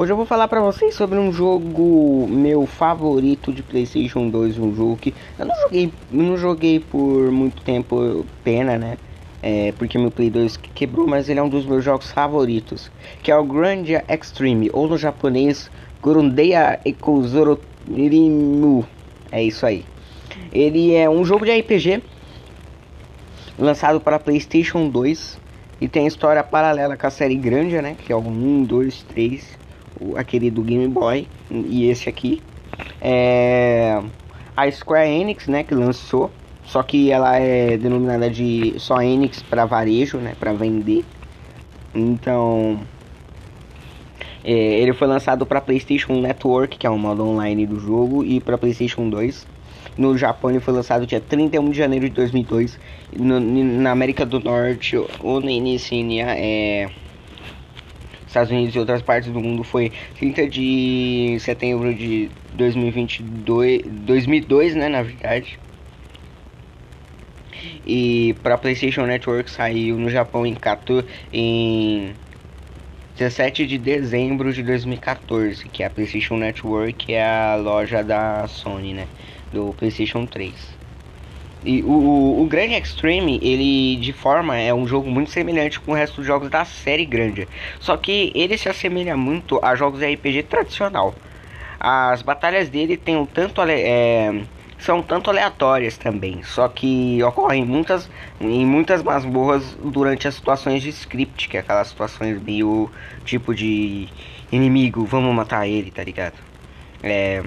Hoje eu vou falar pra vocês sobre um jogo meu favorito de Playstation 2, um jogo que eu não joguei, não joguei por muito tempo, pena, né? É, porque meu Play 2 quebrou, mas ele é um dos meus jogos favoritos, que é o Grandia Extreme, ou no japonês, Grundeia Ekozororimu. É isso aí. Ele é um jogo de RPG lançado para PlayStation 2 e tem história paralela com a série Grandia, né? Que é o 1, 2, 3, aquele do Game Boy e esse aqui. É a Square Enix, né? Que lançou, só que ela é denominada de só Enix para varejo, né? Para vender. Então é, ele foi lançado para PlayStation Network, que é o modo online do jogo, e para PlayStation 2. No Japão ele foi lançado dia 31 de janeiro de 2002. No, na América do Norte, ou na Inicínia, é... Estados Unidos e outras partes do mundo foi 30 de setembro de 2022, 2002, né, na verdade. E para PlayStation Network saiu no Japão em 14 em 17 de dezembro de 2014, que é a PlayStation Network, é a loja da Sony, né? Do PlayStation 3. E o, o, Grand Extreme, ele de forma é um jogo muito semelhante com o resto dos jogos da série Grande. Só que ele se assemelha muito a jogos RPG tradicional. As batalhas dele tem um tanto é, são tanto aleatórias também, só que ocorrem muitas em muitas masmorras durante as situações de script, que é aquelas situações meio tipo de inimigo, vamos matar ele, tá ligado? É,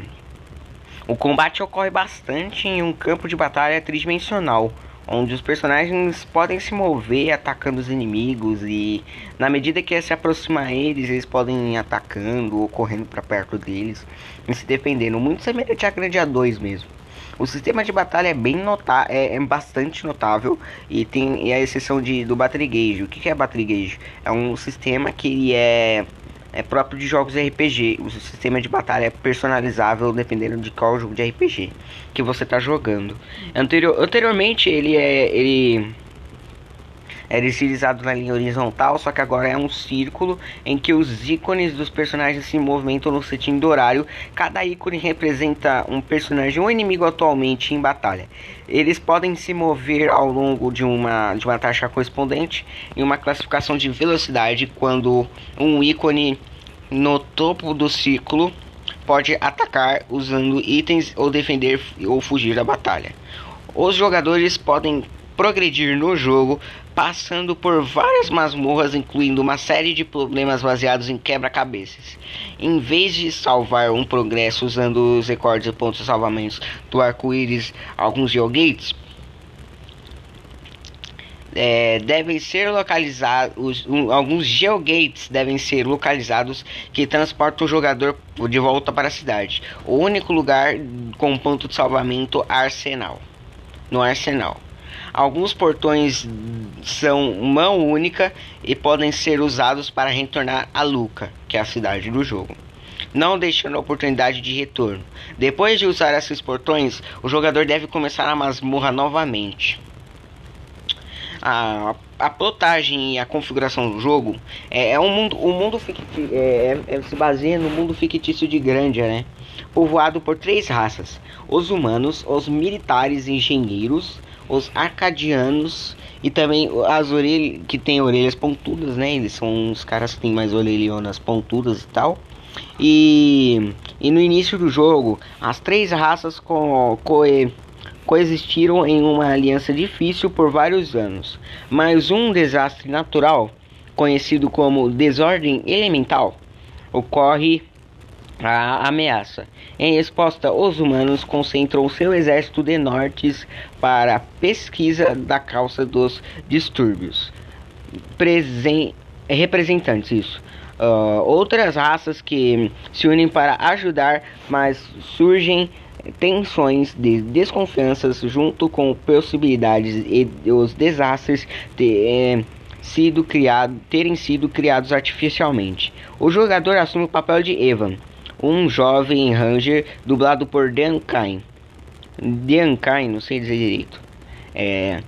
o combate ocorre bastante em um campo de batalha tridimensional, onde os personagens podem se mover atacando os inimigos e na medida que se aproxima a eles, eles podem ir atacando ou correndo para perto deles e se defendendo, muito semelhante a Grande A2 mesmo. O sistema de batalha é bem nota é, é, bastante notável e tem e a exceção de, do Gauge. O que, que é Gauge? É um sistema que é, é próprio de jogos RPG. O sistema de batalha é personalizável dependendo de qual jogo de RPG que você está jogando. Anterior, anteriormente ele é ele era estilizado na linha horizontal, só que agora é um círculo em que os ícones dos personagens se movimentam no sentido horário. Cada ícone representa um personagem ou inimigo atualmente em batalha. Eles podem se mover ao longo de uma, de uma taxa correspondente em uma classificação de velocidade quando um ícone no topo do círculo pode atacar usando itens ou defender ou fugir da batalha. Os jogadores podem progredir no jogo, passando por várias masmorras, incluindo uma série de problemas baseados em quebra-cabeças. Em vez de salvar um progresso usando os recordes e pontos de salvamentos do arco-íris, alguns geogates é, devem ser localizados, um, alguns geogates devem ser localizados que transportam o jogador de volta para a cidade. O único lugar com ponto de salvamento arsenal, no arsenal. Alguns portões são mão única e podem ser usados para retornar a Luca, que é a cidade do jogo, não deixando a oportunidade de retorno. Depois de usar esses portões, o jogador deve começar a masmorra novamente. A, a plotagem e a configuração do jogo é, é um mundo, o um mundo fictício, é, é, se baseia no mundo fictício de Grandia, né? Povoado por três raças: os humanos, os militares engenheiros os arcadianos e também as orelhas que tem orelhas pontudas, né? Eles são os caras que têm mais orelhonas pontudas e tal. E, e no início do jogo, as três raças co, co, coexistiram em uma aliança difícil por vários anos. Mas um desastre natural, conhecido como desordem elemental, ocorre a ameaça. Em resposta, os humanos concentram seu exército de nortes para pesquisa da causa dos distúrbios. Presen representantes, isso. Uh, outras raças que se unem para ajudar, mas surgem tensões de desconfianças junto com possibilidades e os desastres de, eh, sido criado, terem sido criados artificialmente. O jogador assume o papel de Evan, um jovem ranger dublado por Dan Kine. Dan Kine, não sei dizer direito. É,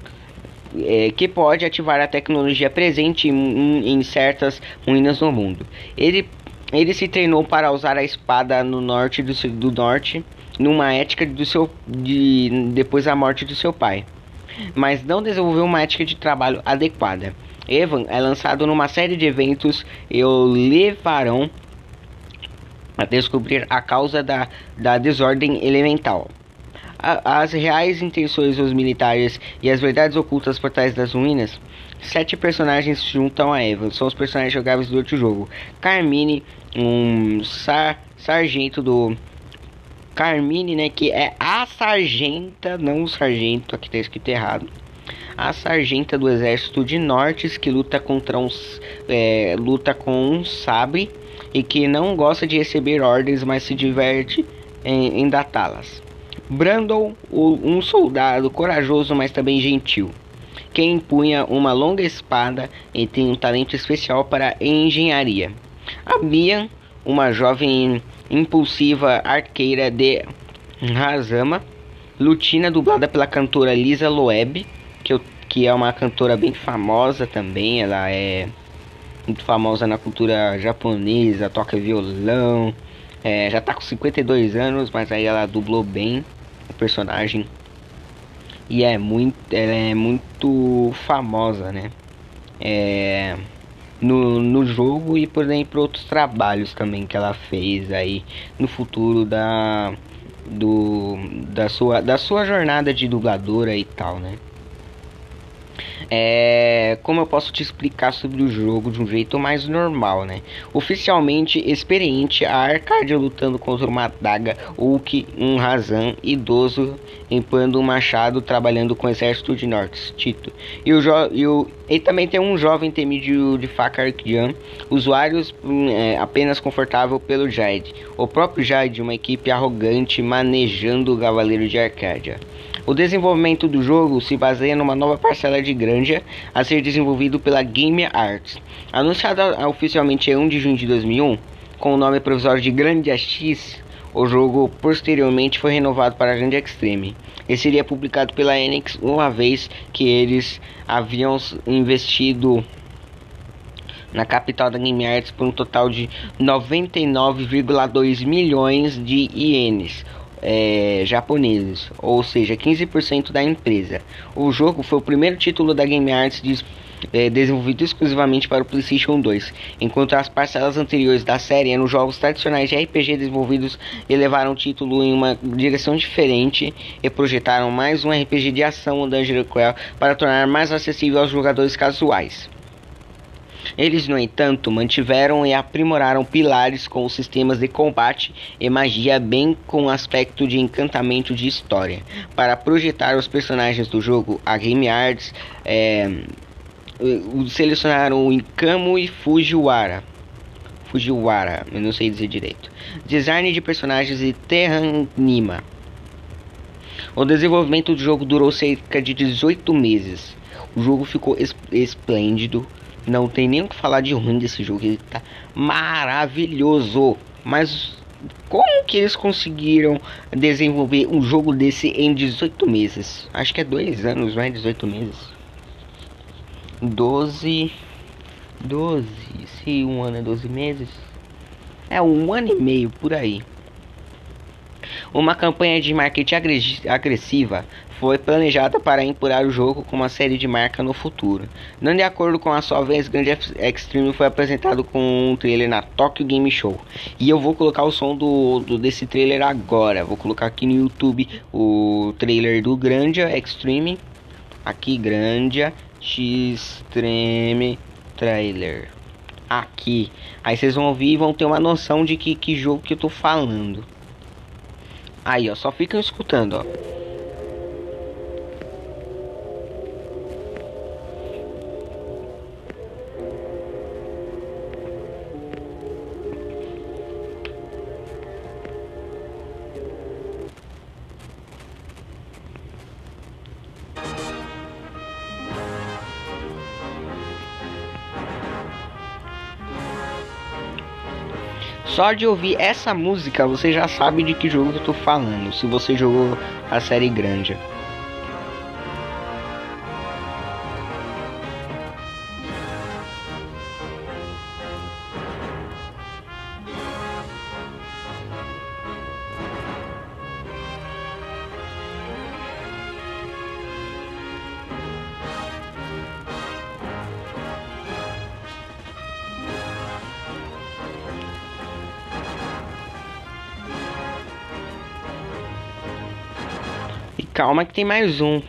é, que pode ativar a tecnologia presente em, em certas ruínas no mundo. Ele Ele se treinou para usar a espada no norte do, do norte, numa ética do seu de depois da morte do seu pai, mas não desenvolveu uma ética de trabalho adequada. Evan é lançado numa série de eventos e o levarão a descobrir a causa da, da desordem elemental. As reais intenções dos militares e as verdades ocultas por trás das ruínas. Sete personagens juntam a Evan, são os personagens jogáveis do outro jogo. Carmine, um sar, sargento do. Carmine, né? Que é a sargenta, não o sargento, aqui tá escrito errado a sargenta do exército de Nortes que luta contra uns é, luta com um sabre e que não gosta de receber ordens, mas se diverte em, em datá-las. Brandon, um soldado corajoso, mas também gentil, que empunha uma longa espada e tem um talento especial para engenharia. A Bian, uma jovem impulsiva arqueira de Razama, Lutina, dublada pela cantora Lisa Loeb, que, eu, que é uma cantora bem famosa também. Ela é muito famosa na cultura japonesa, toca violão. É, já tá com 52 anos, mas aí ela dublou bem o personagem. E é muito, ela é muito famosa, né? É, no, no jogo e por exemplo outros trabalhos também que ela fez aí no futuro da do da sua da sua jornada de dubladora e tal, né? É, como eu posso te explicar sobre o jogo de um jeito mais normal, né? Oficialmente experiente, a Arcadia lutando contra uma adaga, Hulk, um Razan idoso empunhando um machado, trabalhando com o exército de Norte, Tito. E o, e o e também tem um jovem temido de faca Arquian, usuários hum, é, apenas confortável pelo Jade. O próprio Jade, uma equipe arrogante manejando o Cavaleiro de Arcadia. O desenvolvimento do jogo se baseia numa nova parcela de granja a ser desenvolvido pela Game Arts. Anunciada oficialmente em 1 de junho de 2001, com o nome provisório de Grandia X, o jogo posteriormente foi renovado para Grande Extreme e seria publicado pela Enix uma vez que eles haviam investido na capital da Game Arts por um total de 99,2 milhões de ienes, é, japoneses, ou seja, 15% da empresa. O jogo foi o primeiro título da Game Arts de, é, desenvolvido exclusivamente para o PlayStation 2, enquanto as parcelas anteriores da série eram jogos tradicionais de RPG desenvolvidos e levaram o título em uma direção diferente e projetaram mais um RPG de ação Dungeon Crawl para tornar mais acessível aos jogadores casuais. Eles, no entanto, mantiveram e aprimoraram pilares com sistemas de combate e magia, bem com aspecto de encantamento de história. Para projetar os personagens do jogo, a Game Arts é, selecionaram Ikamo e Fujiwara. Fujiwara, eu não sei dizer direito. Design de personagens e Terranima. O desenvolvimento do jogo durou cerca de 18 meses. O jogo ficou esplêndido, não tem nem o que falar de ruim desse jogo. Ele tá maravilhoso. Mas como que eles conseguiram desenvolver um jogo desse em 18 meses? Acho que é dois anos, não é 18 meses. 12. 12. Se um ano é 12 meses. É um ano e meio por aí. Uma campanha de marketing agressiva foi planejada para empurrar o jogo com uma série de marca no futuro. Não de acordo com a sua vez, Grande Extreme foi apresentado com um trailer na Tokyo Game Show. E eu vou colocar o som do, do desse trailer agora. Vou colocar aqui no YouTube o trailer do Grande Extreme. Aqui, Grande Extreme Trailer. Aqui. Aí vocês vão ouvir e vão ter uma noção de que, que jogo que eu tô falando. Aí, ó, só ficam escutando, ó. Só de ouvir essa música você já sabe de que jogo eu tô falando, se você jogou a série grande. Calma que tem mais um.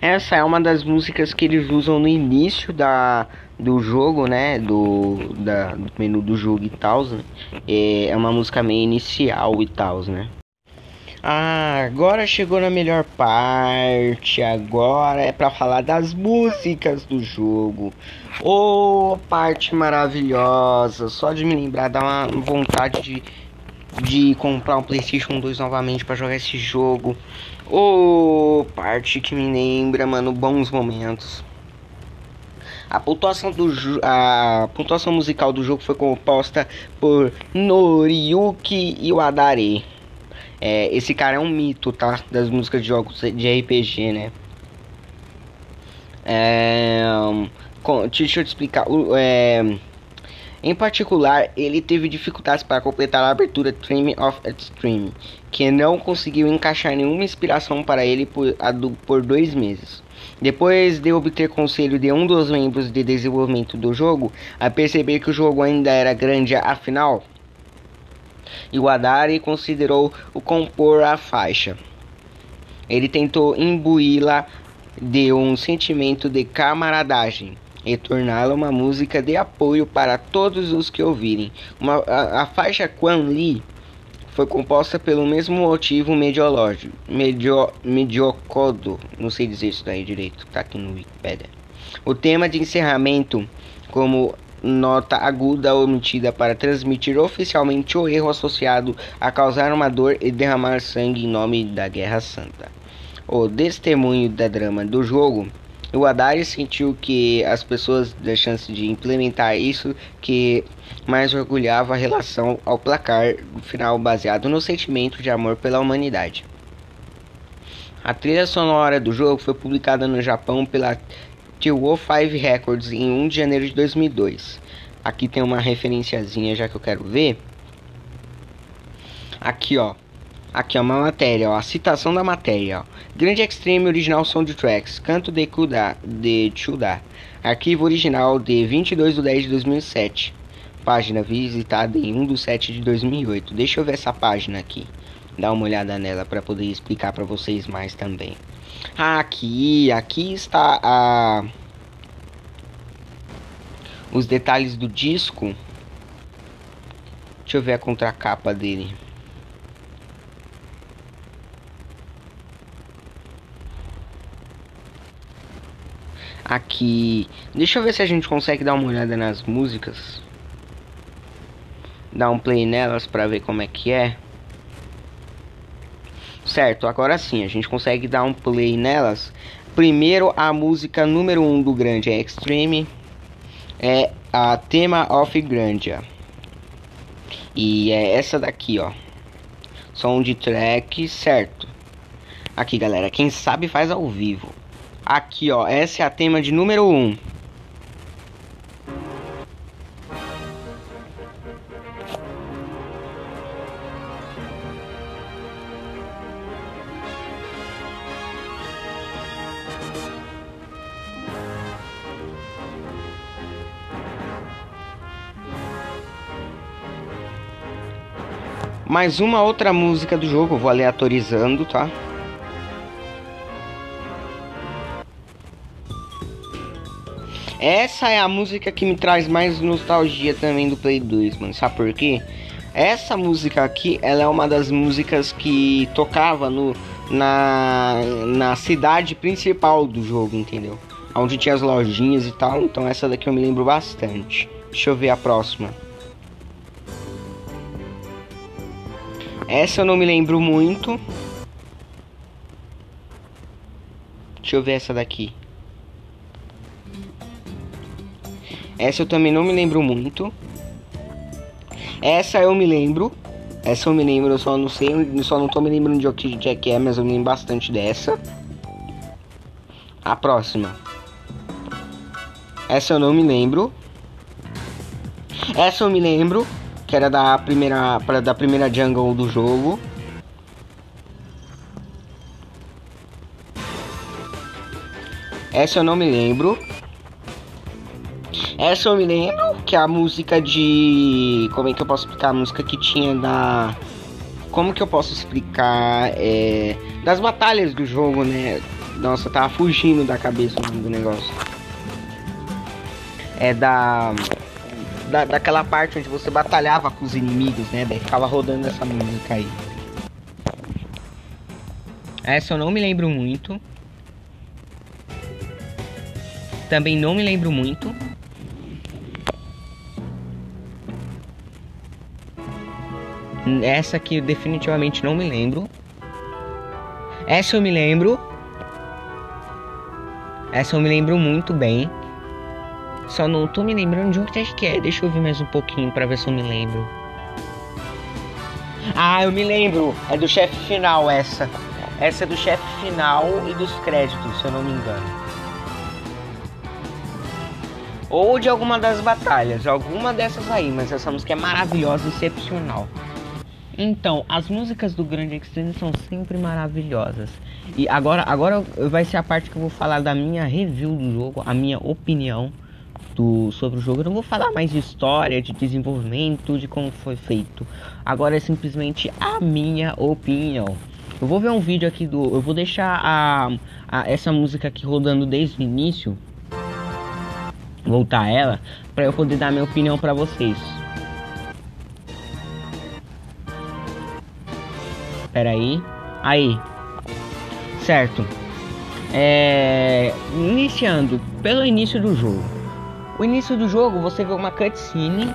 Essa é uma das músicas que eles usam no início da, do jogo, né? Do, da, do menu do jogo e tal. Né? É, é uma música meio inicial e tal, né? Ah, agora chegou na melhor parte. Agora é para falar das músicas do jogo. Oh, parte maravilhosa. Só de me lembrar dá uma vontade de, de comprar um PlayStation 2 novamente para jogar esse jogo. Oh, parte que me lembra, mano, bons momentos. A pontuação, do a pontuação musical do jogo foi composta por Noriyuki Iwadare. É, esse cara é um mito, tá? Das músicas de jogos de RPG, né? É, com, deixa eu te explicar. É, em particular, ele teve dificuldades para completar a abertura Dream of Extreme, que não conseguiu encaixar nenhuma inspiração para ele por, por dois meses. Depois de obter conselho de um dos membros de desenvolvimento do jogo, a perceber que o jogo ainda era grande afinal, Iwadari considerou o compor a faixa. Ele tentou imbuí-la de um sentimento de camaradagem e torná-la uma música de apoio para todos os que ouvirem. Uma, a, a faixa Quan Li foi composta pelo mesmo motivo mediológico, medio, mediocodo, não sei dizer isso daí direito, tá aqui no Wikipedia. O tema de encerramento, como nota aguda omitida para transmitir oficialmente o erro associado a causar uma dor e derramar sangue em nome da Guerra Santa. O testemunho da drama do jogo, o Adari sentiu que as pessoas da chance de implementar isso que mais orgulhava a relação ao placar final baseado no sentimento de amor pela humanidade. A trilha sonora do jogo foi publicada no Japão pela Wolf 5 Records em 1 de janeiro de 2002. Aqui tem uma referenciazinha já que eu quero ver. Aqui, ó. Aqui é uma matéria, ó, a citação da matéria, ó. Grande Extreme Original Soundtracks, Canto de Kuda, de Chuda. Arquivo original de 22 de 10 de 2007. Página visitada em 1 de 7 de 2008. Deixa eu ver essa página aqui. Dá uma olhada nela para poder explicar para vocês mais também. Aqui, aqui está a os detalhes do disco. Deixa eu ver a contracapa dele. Aqui, deixa eu ver se a gente consegue dar uma olhada nas músicas. Dar um play nelas para ver como é que é. Certo, agora sim, a gente consegue dar um play nelas. Primeiro, a música número 1 um do grande Extreme. É a Tema of Grandia. E é essa daqui, ó. Som de track, certo. Aqui, galera, quem sabe faz ao vivo. Aqui, ó, essa é a tema de número 1. Um. Mais uma outra música do jogo, vou aleatorizando, tá? Essa é a música que me traz mais nostalgia também do Play 2, mano. Sabe por quê? Essa música aqui, ela é uma das músicas que tocava no, na, na cidade principal do jogo, entendeu? Onde tinha as lojinhas e tal. Então essa daqui eu me lembro bastante. Deixa eu ver a próxima. Essa eu não me lembro muito. Deixa eu ver essa daqui. Essa eu também não me lembro muito. Essa eu me lembro. Essa eu me lembro, eu só não sei, só não tô me lembrando de que Jack é, mas eu me lembro bastante dessa. A próxima. Essa eu não me lembro. Essa eu me lembro que era da primeira para da primeira jungle do jogo. Essa eu não me lembro. Essa eu me lembro que a música de. Como é que eu posso explicar? A música que tinha da. Como que eu posso explicar? É... Das batalhas do jogo, né? Nossa, tava fugindo da cabeça do negócio. É da... da. Daquela parte onde você batalhava com os inimigos, né? Daí ficava rodando essa música aí. Essa eu não me lembro muito. Também não me lembro muito. Essa aqui definitivamente não me lembro. Essa eu me lembro. Essa eu me lembro muito bem. Só não tô me lembrando de onde é que é. Deixa eu ver mais um pouquinho para ver se eu me lembro. Ah, eu me lembro. É do chefe final essa. Essa é do chefe final e dos créditos, se eu não me engano. Ou de alguma das batalhas, alguma dessas aí, mas essa música é maravilhosa, excepcional. Então, as músicas do Grande Extreme são sempre maravilhosas. E agora, agora vai ser a parte que eu vou falar da minha review do jogo, a minha opinião do, sobre o jogo. Eu não vou falar mais de história, de desenvolvimento, de como foi feito. Agora é simplesmente a minha opinião. Eu vou ver um vídeo aqui do. Eu vou deixar a, a essa música aqui rodando desde o início. Voltar ela. para eu poder dar minha opinião para vocês. Pera aí. Aí. Certo. É... Iniciando pelo início do jogo. O início do jogo você vê uma cutscene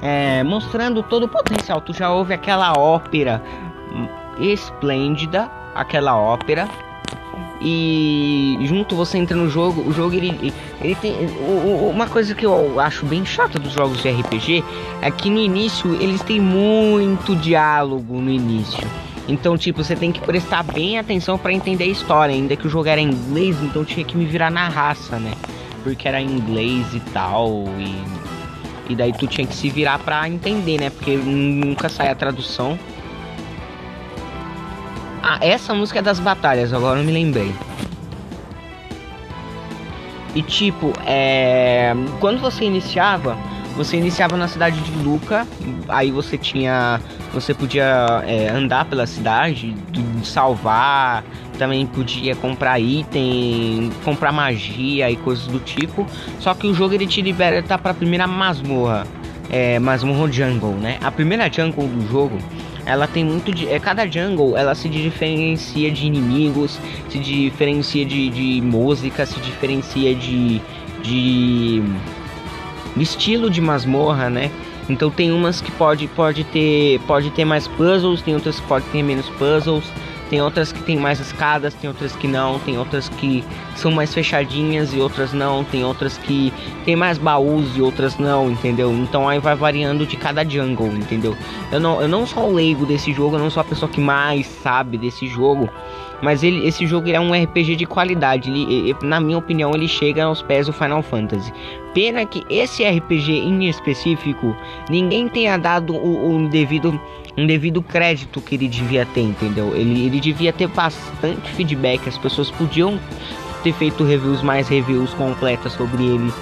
é, mostrando todo o potencial. Tu já ouve aquela ópera esplêndida, aquela ópera. E junto você entra no jogo, o jogo ele, ele tem uma coisa que eu acho bem chata dos jogos de RPG é que no início eles têm muito diálogo no início. Então, tipo, você tem que prestar bem atenção para entender a história, ainda que o jogo era em inglês, então tinha que me virar na raça, né? Porque era em inglês e tal, e, e daí tu tinha que se virar para entender, né? Porque nunca sai a tradução. Ah, essa música é das batalhas, agora eu me lembrei. E tipo, é... quando você iniciava, você iniciava na cidade de Luca, aí você tinha. Você podia é, andar pela cidade, salvar, também podia comprar item, comprar magia e coisas do tipo. Só que o jogo ele te liberta para a primeira masmorra, é, masmorra jungle, né? A primeira jungle do jogo ela tem muito de. É, cada jungle ela se diferencia de inimigos, se diferencia de, de música, se diferencia de. de. estilo de masmorra, né? Então tem umas que pode, pode ter pode ter mais puzzles, tem outras que pode ter menos puzzles. Tem outras que tem mais escadas, tem outras que não, tem outras que são mais fechadinhas e outras não, tem outras que tem mais baús e outras não, entendeu? Então aí vai variando de cada jungle, entendeu? Eu não, eu não sou o leigo desse jogo, eu não sou a pessoa que mais sabe desse jogo, mas ele, esse jogo é um RPG de qualidade. Ele, na minha opinião, ele chega aos pés do Final Fantasy. Pena que esse RPG em específico, ninguém tenha dado o, o devido um devido crédito que ele devia ter, entendeu? Ele, ele devia ter bastante feedback, as pessoas podiam ter feito reviews mais reviews completas sobre ele.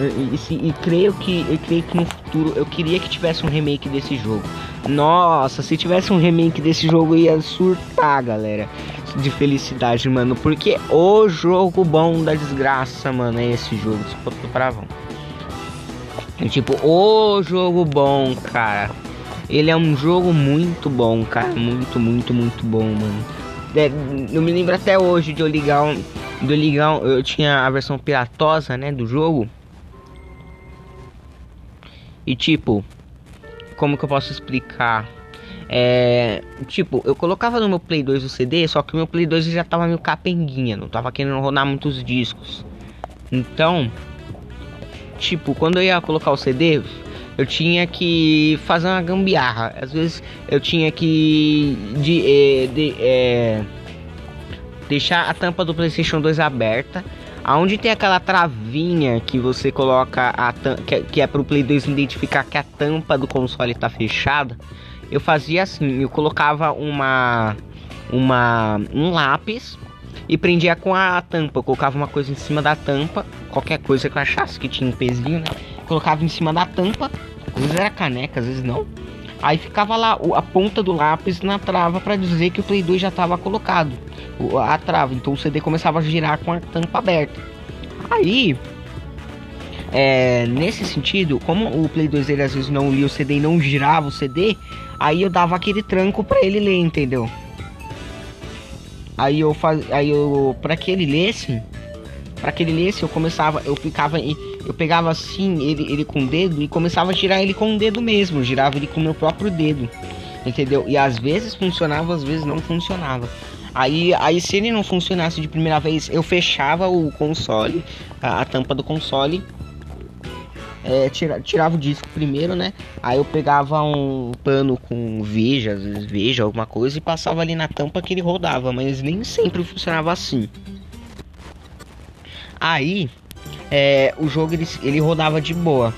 E, e, e, creio que eu creio que no futuro eu queria que tivesse um remake desse jogo. Nossa, se tivesse um remake desse jogo ia surtar, galera. De felicidade, mano. Porque o jogo bom da desgraça, mano, é esse jogo. Desculpa, tô bravão. É tipo, o jogo bom, cara. Ele é um jogo muito bom, cara. Muito, muito, muito bom, mano. É, eu me lembro até hoje de eu ligar um, de eu ligar um, eu tinha a versão piratosa, né, do jogo. E tipo, como que eu posso explicar? É, tipo, eu colocava no meu Play 2 o CD, só que o meu Play 2 já tava meio capenguinha, não tava querendo rodar muitos discos. Então, tipo, quando eu ia colocar o CD, eu tinha que fazer uma gambiarra. Às vezes eu tinha que de, é, de, é, deixar a tampa do PlayStation 2 aberta. Aonde tem aquela travinha que você coloca a que, que é para o Play 2 identificar que a tampa do console está fechada. Eu fazia assim, eu colocava uma uma um lápis e prendia com a tampa. Eu colocava uma coisa em cima da tampa, qualquer coisa que eu achasse que tinha um pezinho, né? Colocava em cima da tampa, às vezes era caneca, às vezes não. Aí ficava lá a ponta do lápis na trava para dizer que o Play 2 já estava colocado, a trava. Então o CD começava a girar com a tampa aberta. Aí, é, nesse sentido, como o Play 2 ele às vezes não lia o CD e não girava o CD, aí eu dava aquele tranco para ele ler, entendeu? Aí eu faz, aí eu para que ele lesse, para que ele lesse, eu começava, eu ficava eu pegava assim ele, ele com o dedo e começava a girar ele com o dedo mesmo, girava ele com o meu próprio dedo, entendeu? E às vezes funcionava, às vezes não funcionava. Aí, aí se ele não funcionasse de primeira vez, eu fechava o console, a, a tampa do console, é, tira, tirava o disco primeiro, né? Aí eu pegava um pano com veja, às vezes veja, alguma coisa, e passava ali na tampa que ele rodava, mas nem sempre funcionava assim. Aí é, o jogo ele, ele rodava de boa.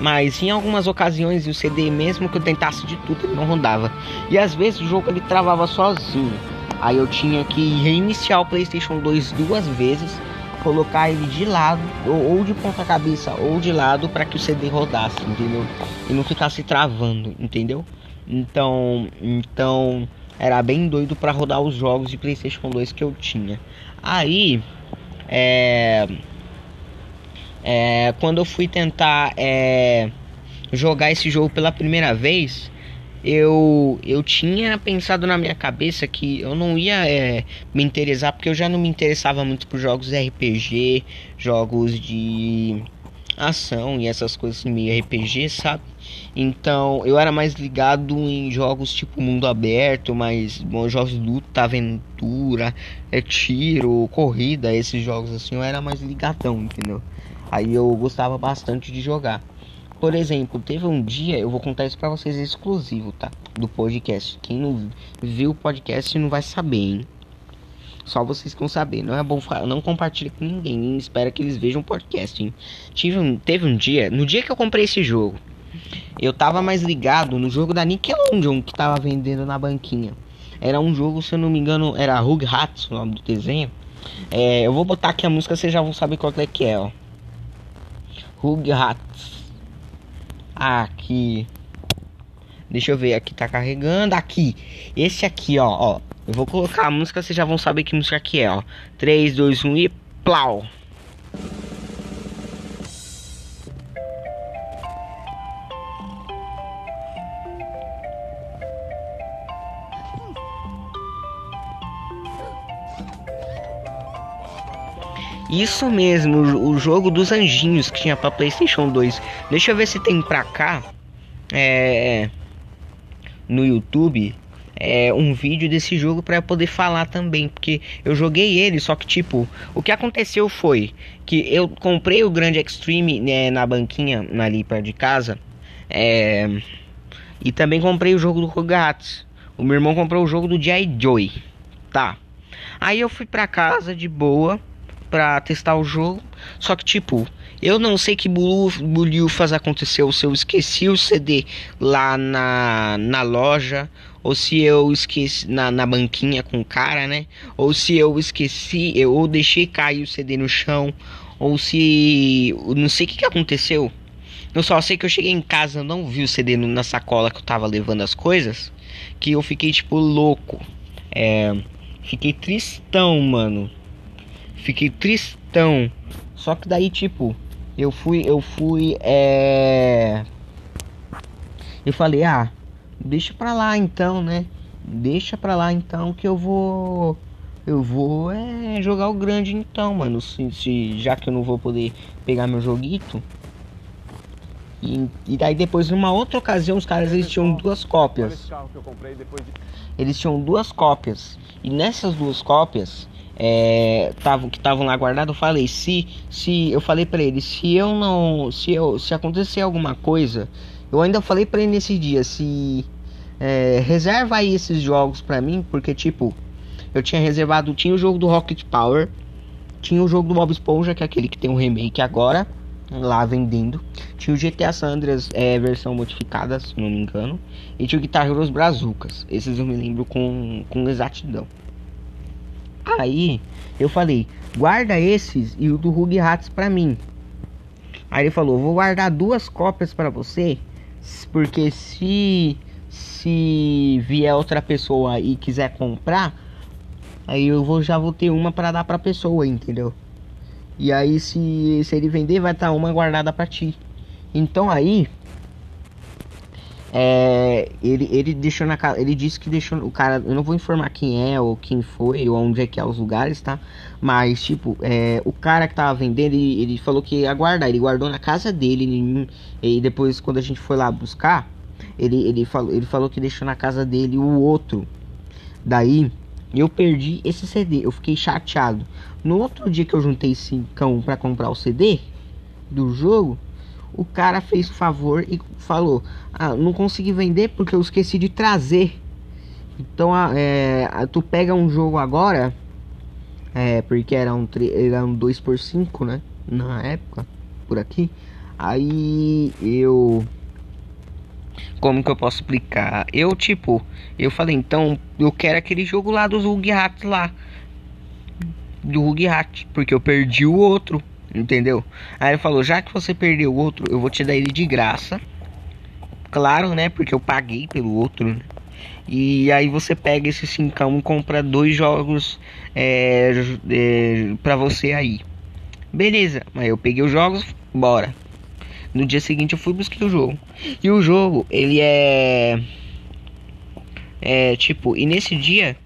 Mas em algumas ocasiões o CD, mesmo que eu tentasse de tudo, ele não rodava. E às vezes o jogo ele travava sozinho. Aí eu tinha que reiniciar o PlayStation 2 duas vezes, colocar ele de lado, ou, ou de ponta cabeça, ou de lado, para que o CD rodasse, entendeu? E não ficasse travando, entendeu? Então, então era bem doido para rodar os jogos de PlayStation 2 que eu tinha. Aí, é é, quando eu fui tentar é, jogar esse jogo pela primeira vez, eu, eu tinha pensado na minha cabeça que eu não ia é, me interessar, porque eu já não me interessava muito por jogos RPG, jogos de ação e essas coisas meio RPG, sabe? Então eu era mais ligado em jogos tipo mundo aberto, mas bom, jogos de luta, aventura, é, tiro, corrida, esses jogos assim, eu era mais ligadão, entendeu? Aí eu gostava bastante de jogar. Por exemplo, teve um dia, eu vou contar isso pra vocês exclusivo, tá? Do podcast. Quem não viu o podcast não vai saber, hein? Só vocês vão saber. Não é bom não compartilhe com ninguém. Espera que eles vejam o podcast, hein? Tive um, teve um dia, no dia que eu comprei esse jogo, eu tava mais ligado no jogo da Nickelodeon que tava vendendo na banquinha. Era um jogo, se eu não me engano, era Rugrats, o nome do desenho. É, eu vou botar aqui a música, vocês já vão saber qual é que é, ó. Rugrats. Aqui. Deixa eu ver, aqui tá carregando. Aqui. Esse aqui, ó, ó. Eu vou colocar a música, vocês já vão saber que música que é, ó. 3, 2, 1 e plau. Isso mesmo, o jogo dos anjinhos que tinha para PlayStation 2. Deixa eu ver se tem pra cá. É, no YouTube é, um vídeo desse jogo para poder falar também, porque eu joguei ele, só que tipo, o que aconteceu foi que eu comprei o Grande Extreme né, na banquinha ali perto de casa, é, e também comprei o jogo do Rugrats. O meu irmão comprou o jogo do J. Joy, tá? Aí eu fui pra casa de boa pra testar o jogo. Só que, tipo, eu não sei que bulhufas aconteceu. Se eu esqueci o CD lá na, na loja. Ou se eu esqueci na, na banquinha com o cara, né? Ou se eu esqueci, eu ou deixei cair o CD no chão. Ou se. Não sei o que, que aconteceu. Eu só sei que eu cheguei em casa, não vi o CD na sacola que eu tava levando as coisas. Que eu fiquei tipo louco. É. Fiquei tristão, mano. Fiquei tristão. Só que daí, tipo, eu fui, eu fui, é. Eu falei, ah, deixa pra lá então, né? Deixa pra lá então que eu vou. Eu vou é, jogar o grande então, mano. Se, se, já que eu não vou poder pegar meu joguito. E, e daí depois, numa outra ocasião, os caras eles tinham duas cópias. Eles tinham duas cópias. E nessas duas cópias, é, tavam, que estavam lá guardados, eu falei, se, se eu falei para ele, se eu não, se eu, se acontecer alguma coisa, eu ainda falei para ele nesse dia, se é, reserva aí esses jogos para mim, porque tipo, eu tinha reservado, tinha o jogo do Rocket Power, tinha o jogo do Bob Esponja, que é aquele que tem um remake agora, lá vendendo, tinha o GTA San Andreas é, versão modificada, se não me engano, e tinha o Guitar Heroes Brazucas, esses eu me lembro com, com exatidão. Aí eu falei, guarda esses e o do Rug Hats pra mim. Aí ele falou, vou guardar duas cópias para você, porque se se vier outra pessoa e quiser comprar, aí eu vou já vou ter uma para dar pra pessoa, entendeu? E aí se, se ele vender vai estar tá uma guardada para ti. Então aí é, ele, ele deixou na casa. Ele disse que deixou o cara. Eu não vou informar quem é ou quem foi ou onde é que é os lugares, tá? Mas, tipo, é, o cara que tava vendendo, ele, ele falou que ia guardar. Ele guardou na casa dele. Ele, e depois, quando a gente foi lá buscar, ele, ele, falou, ele falou que deixou na casa dele o outro. Daí, eu perdi esse CD. Eu fiquei chateado. No outro dia que eu juntei 5 para comprar o CD do jogo o cara fez o favor e falou: ah, não consegui vender porque eu esqueci de trazer. Então, é, tu pega um jogo agora, é, porque era um, era um 2 por 5 né? Na época, por aqui. Aí eu. Como que eu posso explicar? Eu, tipo, eu falei, então, eu quero aquele jogo lá dos Rug lá. Do Rug porque eu perdi o outro. Entendeu? Aí ele falou: já que você perdeu o outro, eu vou te dar ele de graça. Claro, né? Porque eu paguei pelo outro. Né? E aí você pega esse 5 e compra dois jogos é, é, pra você aí. Beleza, mas eu peguei os jogos, bora. No dia seguinte eu fui buscar o jogo. E o jogo, ele é. É tipo, e nesse dia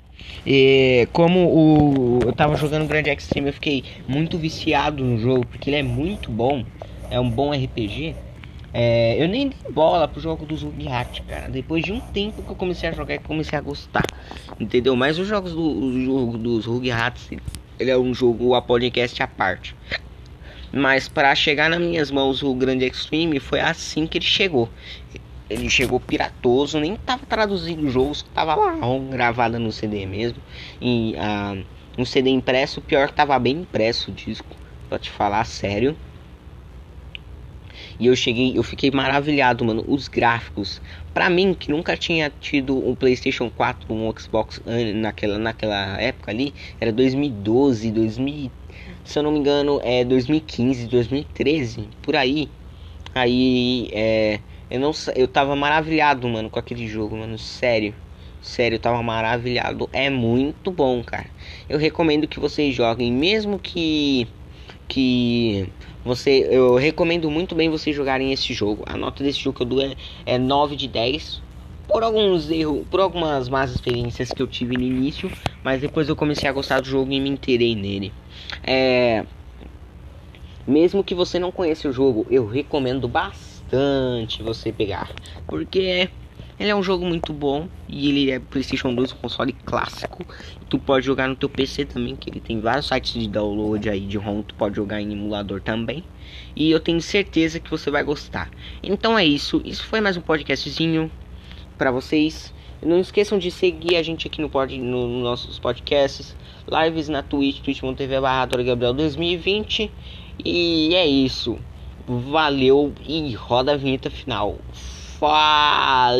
e como o, eu tava jogando Grand Extreme, eu fiquei muito viciado no jogo, porque ele é muito bom. É um bom RPG. É, eu nem dei bola pro jogo dos Rugrats, cara. Depois de um tempo que eu comecei a jogar, e comecei a gostar, entendeu? Mas os jogos do jogo dos Rugrats, ele é um jogo a podcast à parte. Mas para chegar nas minhas mãos o Grande Extreme foi assim que ele chegou. Ele chegou piratoso, nem tava traduzindo jogos, tava lá gravada no CD mesmo. E ah, um CD impresso, pior que tava bem impresso o disco, pra te falar sério. E eu cheguei, eu fiquei maravilhado, mano. Os gráficos, para mim que nunca tinha tido um PlayStation 4, um Xbox naquela naquela época ali, era 2012, 2000, se eu não me engano, é 2015, 2013, por aí. Aí é eu não eu tava maravilhado, mano, com aquele jogo, mano, sério. Sério, eu tava maravilhado. É muito bom, cara. Eu recomendo que vocês joguem, mesmo que que você eu recomendo muito bem vocês jogarem esse jogo. A nota desse jogo que eu dou é, é 9 de 10. Por alguns erros, por algumas más experiências que eu tive no início, mas depois eu comecei a gostar do jogo e me inteirei nele. É mesmo que você não conheça o jogo, eu recomendo bastante bastante você pegar. Porque ele é um jogo muito bom e ele é PlayStation 2, um console clássico. Tu pode jogar no teu PC também, que ele tem vários sites de download aí de ROM, tu pode jogar em emulador também. E eu tenho certeza que você vai gostar. Então é isso, isso foi mais um podcastzinho para vocês. Não esqueçam de seguir a gente aqui no, pod, no, no nossos podcasts, lives na Twitch, twitch.tv barra Gabriel 2020. E é isso. Valeu e roda a vinheta final. Falou!